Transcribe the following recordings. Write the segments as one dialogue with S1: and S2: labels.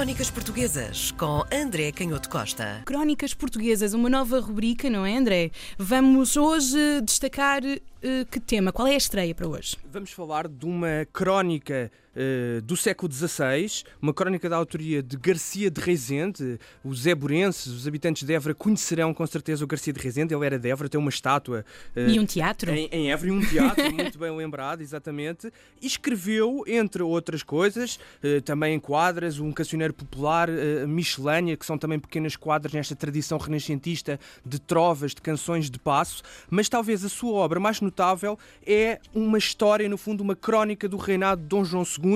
S1: Crónicas Portuguesas com André Canhoto Costa.
S2: Crónicas Portuguesas, uma nova rubrica, não é, André? Vamos hoje destacar uh, que tema? Qual é a estreia para hoje?
S3: Vamos falar de uma crónica uh, do século XVI, uma crónica da autoria de Garcia de Rezende. Os eburenses, os habitantes de Évora, conhecerão com certeza o Garcia de Rezende. Ele era de Évora, tem uma estátua.
S2: Uh, e um teatro?
S3: Em, em Évora, e um teatro, muito bem lembrado, exatamente. E escreveu, entre outras coisas, também em quadras, um cancioneiro popular, miscelânea, que são também pequenas quadras nesta tradição renascentista de trovas, de canções de passo. Mas talvez a sua obra mais notável é uma história, no fundo, uma crónica do reinado de Dom João II,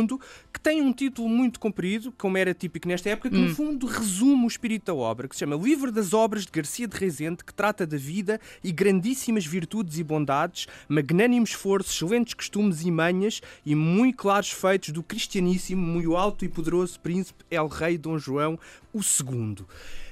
S3: que tem um título muito comprido, como era típico nesta época, que hum. no fundo resume o espírito da obra, que se chama Livro das Obras de Garcia de Rezende, que trata da vida e grandíssimas virtudes e bondades, magnânimos esforços, excelentes costumes e manhas e muito claros feitos do cristianíssimo, muito alto e poderoso príncipe El Rei Dom João II.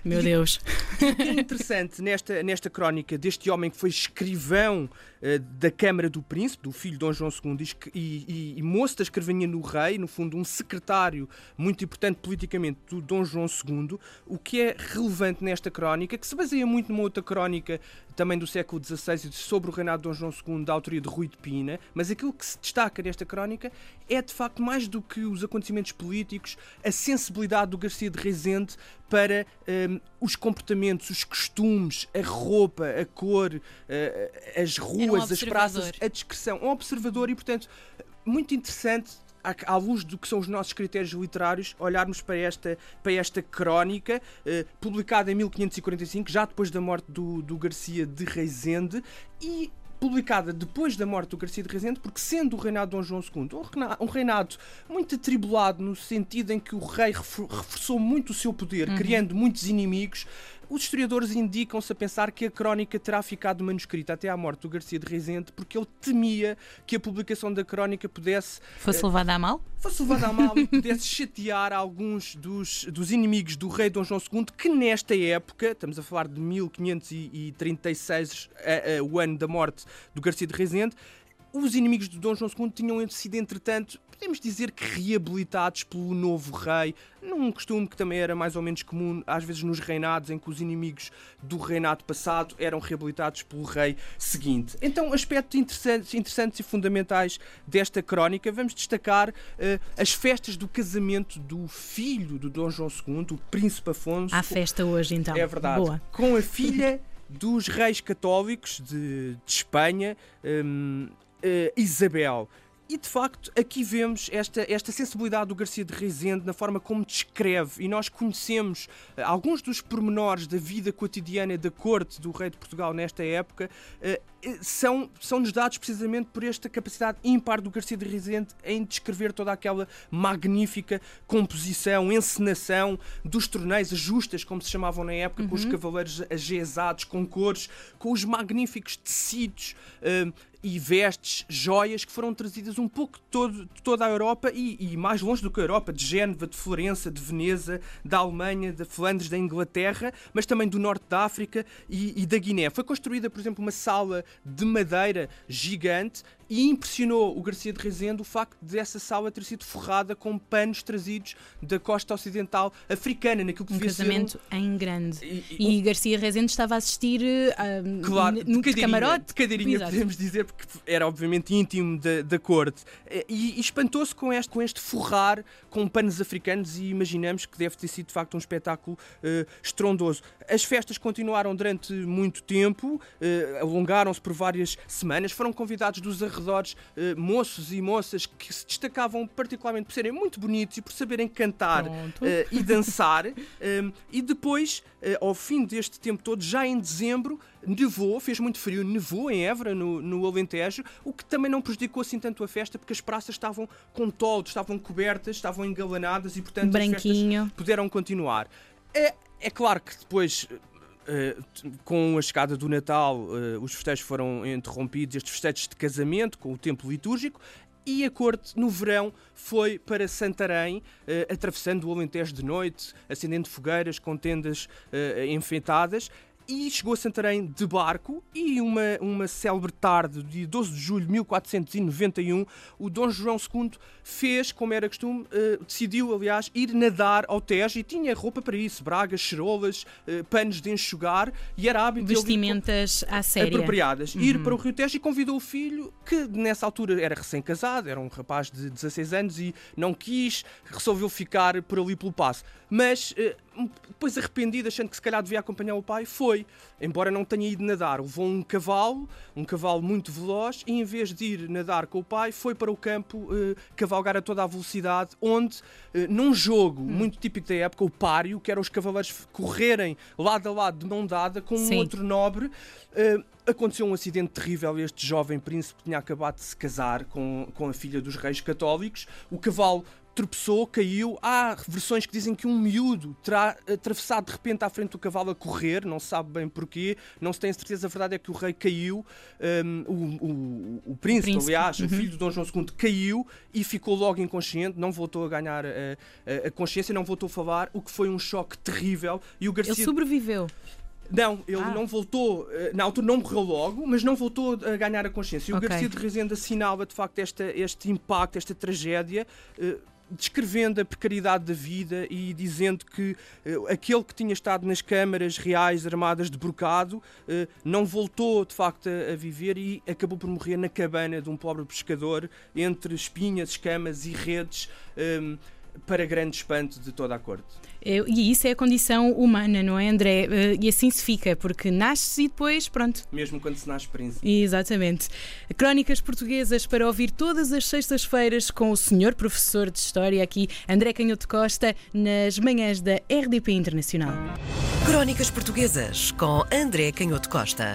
S2: Meu e, Deus!
S3: Que é interessante nesta, nesta crónica deste homem que foi escrivão uh, da Câmara do Príncipe, do filho de Dom João II, e, e, e moço da escrivania no rei, no fundo um secretário muito importante politicamente do Dom João II, o que é relevante nesta crónica, que se baseia muito numa outra crónica também do século XVI sobre o reinado de Dom João II, da autoria de Rui de Pina, mas aquilo que se destaca nesta crónica é de facto mais do que os acontecimentos políticos, a sensibilidade do Garcia de Rezende para um, os comportamentos, os costumes, a roupa, a cor, uh, as ruas,
S2: um
S3: as praças, a descrição. Um observador e, portanto, muito interessante à, luz do que são os nossos critérios literários, olharmos para esta, para esta crónica, eh, publicada em 1545, já depois da morte do, do Garcia de Rezende, e publicada depois da morte do Garcia de Rezende, porque sendo o reinado de Dom João II um reinado muito atribulado no sentido em que o rei reforçou muito o seu poder, uhum. criando muitos inimigos, os historiadores indicam-se a pensar que a crónica terá ficado manuscrita até à morte do Garcia de Rezende porque ele temia que a publicação da crónica pudesse.
S2: Fosse uh, levada a mal?
S3: Fosse levada a mal e pudesse chatear alguns dos, dos inimigos do rei Dom João II, que nesta época, estamos a falar de 1536, uh, uh, o ano da morte do Garcia de Rezende, os inimigos de Dom João II tinham sido, entretanto, podemos dizer que reabilitados pelo novo rei, num costume que também era mais ou menos comum, às vezes nos reinados, em que os inimigos do reinado passado eram reabilitados pelo rei seguinte. Então, aspectos interessantes, interessantes e fundamentais desta crónica, vamos destacar uh, as festas do casamento do filho do Dom João II, o Príncipe Afonso.
S2: Há festa hoje, então.
S3: É verdade.
S2: Boa.
S3: Com a filha dos reis católicos de, de Espanha, um, uh, Isabel. E de facto, aqui vemos esta, esta sensibilidade do Garcia de Rezende na forma como descreve, e nós conhecemos uh, alguns dos pormenores da vida cotidiana da corte do rei de Portugal nesta época, uh, são, são-nos dados precisamente por esta capacidade ímpar do Garcia de Rezende em descrever toda aquela magnífica composição, encenação dos torneios, as justas, como se chamavam na época, uhum. com os uhum. cavaleiros agesados, com cores, com os magníficos tecidos. Uh, e vestes, joias que foram trazidas um pouco de, todo, de toda a Europa e, e, mais longe do que a Europa, de Génova, de Florença, de Veneza, da Alemanha, da Flandres, da Inglaterra, mas também do norte da África e, e da Guiné. Foi construída, por exemplo, uma sala de madeira gigante e impressionou o Garcia de Rezende o facto dessa sala ter sido forrada com panos trazidos da costa ocidental africana, naquilo que
S2: um casamento um... em grande. E, e, e Garcia Rezende estava a assistir uh,
S3: claro,
S2: no
S3: de
S2: camarote.
S3: De cadeirinha, Exato. podemos dizer, porque era obviamente íntimo da, da corte. E, e espantou-se com este, com este forrar com panos africanos e imaginamos que deve ter sido de facto um espetáculo uh, estrondoso. As festas continuaram durante muito tempo, uh, alongaram-se por várias semanas, foram convidados dos arredores uh, moços e moças que se destacavam particularmente por serem muito bonitos e por saberem cantar e dançar. e depois, ao fim deste tempo todo, já em dezembro, nevou, fez muito frio, nevou em Évora, no, no Alentejo, o que também não prejudicou assim tanto a festa, porque as praças estavam com toldos, estavam cobertas, estavam engalanadas e, portanto,
S2: Branquinho.
S3: as festas puderam continuar. É, é claro que depois Uh, com a chegada do Natal, uh, os festejos foram interrompidos, estes festejos de casamento, com o tempo litúrgico, e a corte, no verão, foi para Santarém, uh, atravessando o Alentejo de noite, acendendo fogueiras com tendas enfeitadas. E chegou a Santarém de barco e uma, uma célebre tarde de 12 de julho de 1491, o Dom João II fez, como era costume, uh, decidiu, aliás, ir nadar ao Tejo e tinha roupa para isso, bragas, cherolas, uh, panos de enxugar e era hábito
S2: Vestimentas à séria.
S3: apropriadas. Uhum. Ir para o Rio Tejo e convidou o filho, que nessa altura era recém-casado, era um rapaz de 16 anos e não quis, resolveu ficar por ali pelo passo. Mas uh, depois arrependido, achando que se calhar devia acompanhar o pai, foi. Embora não tenha ido nadar, levou um cavalo, um cavalo muito veloz, e em vez de ir nadar com o pai, foi para o campo uh, cavalgar a toda a velocidade, onde, uh, num jogo hum. muito típico da época, o páreo, que era os cavaleiros correrem lado a lado de mão dada com Sim. um outro nobre, uh, aconteceu um acidente terrível. Este jovem príncipe tinha acabado de se casar com, com a filha dos reis católicos. O cavalo tropeçou, caiu. Há versões que dizem que um miúdo terá atravessado de repente à frente do cavalo a correr, não se sabe bem porquê, não se tem certeza. A verdade é que o rei caiu, um, o, o, o, príncipe, o, príncipe, aliás, uhum. o filho de Dom João II, caiu e ficou logo inconsciente, não voltou a ganhar a, a, a consciência, não voltou a falar, o que foi um choque terrível.
S2: E o Garcia... Ele sobreviveu.
S3: Não, ele ah. não voltou, eh, na altura não morreu logo, mas não voltou a ganhar a consciência. E okay. o Garcia de Rezende assinala de facto esta, este impacto, esta tragédia. Uh, descrevendo a precariedade da vida e dizendo que uh, aquele que tinha estado nas câmaras reais armadas de brocado uh, não voltou de facto a, a, viver e acabou por morrer na cabana de um pobre pescador entre espinhas, escamas e redes. Um, para grande espanto de toda a corte.
S2: E isso é a condição humana, não é, André? Eh, e assim se fica, porque nasce e depois, pronto.
S3: Mesmo quando se nasce príncipe.
S2: Exatamente. Crónicas portuguesas para ouvir todas as sextas-feiras com o senhor professor de História aqui, André Canhoto Costa, nas manhãs da RDP Internacional.
S1: Crónicas portuguesas com André Canhoto Costa.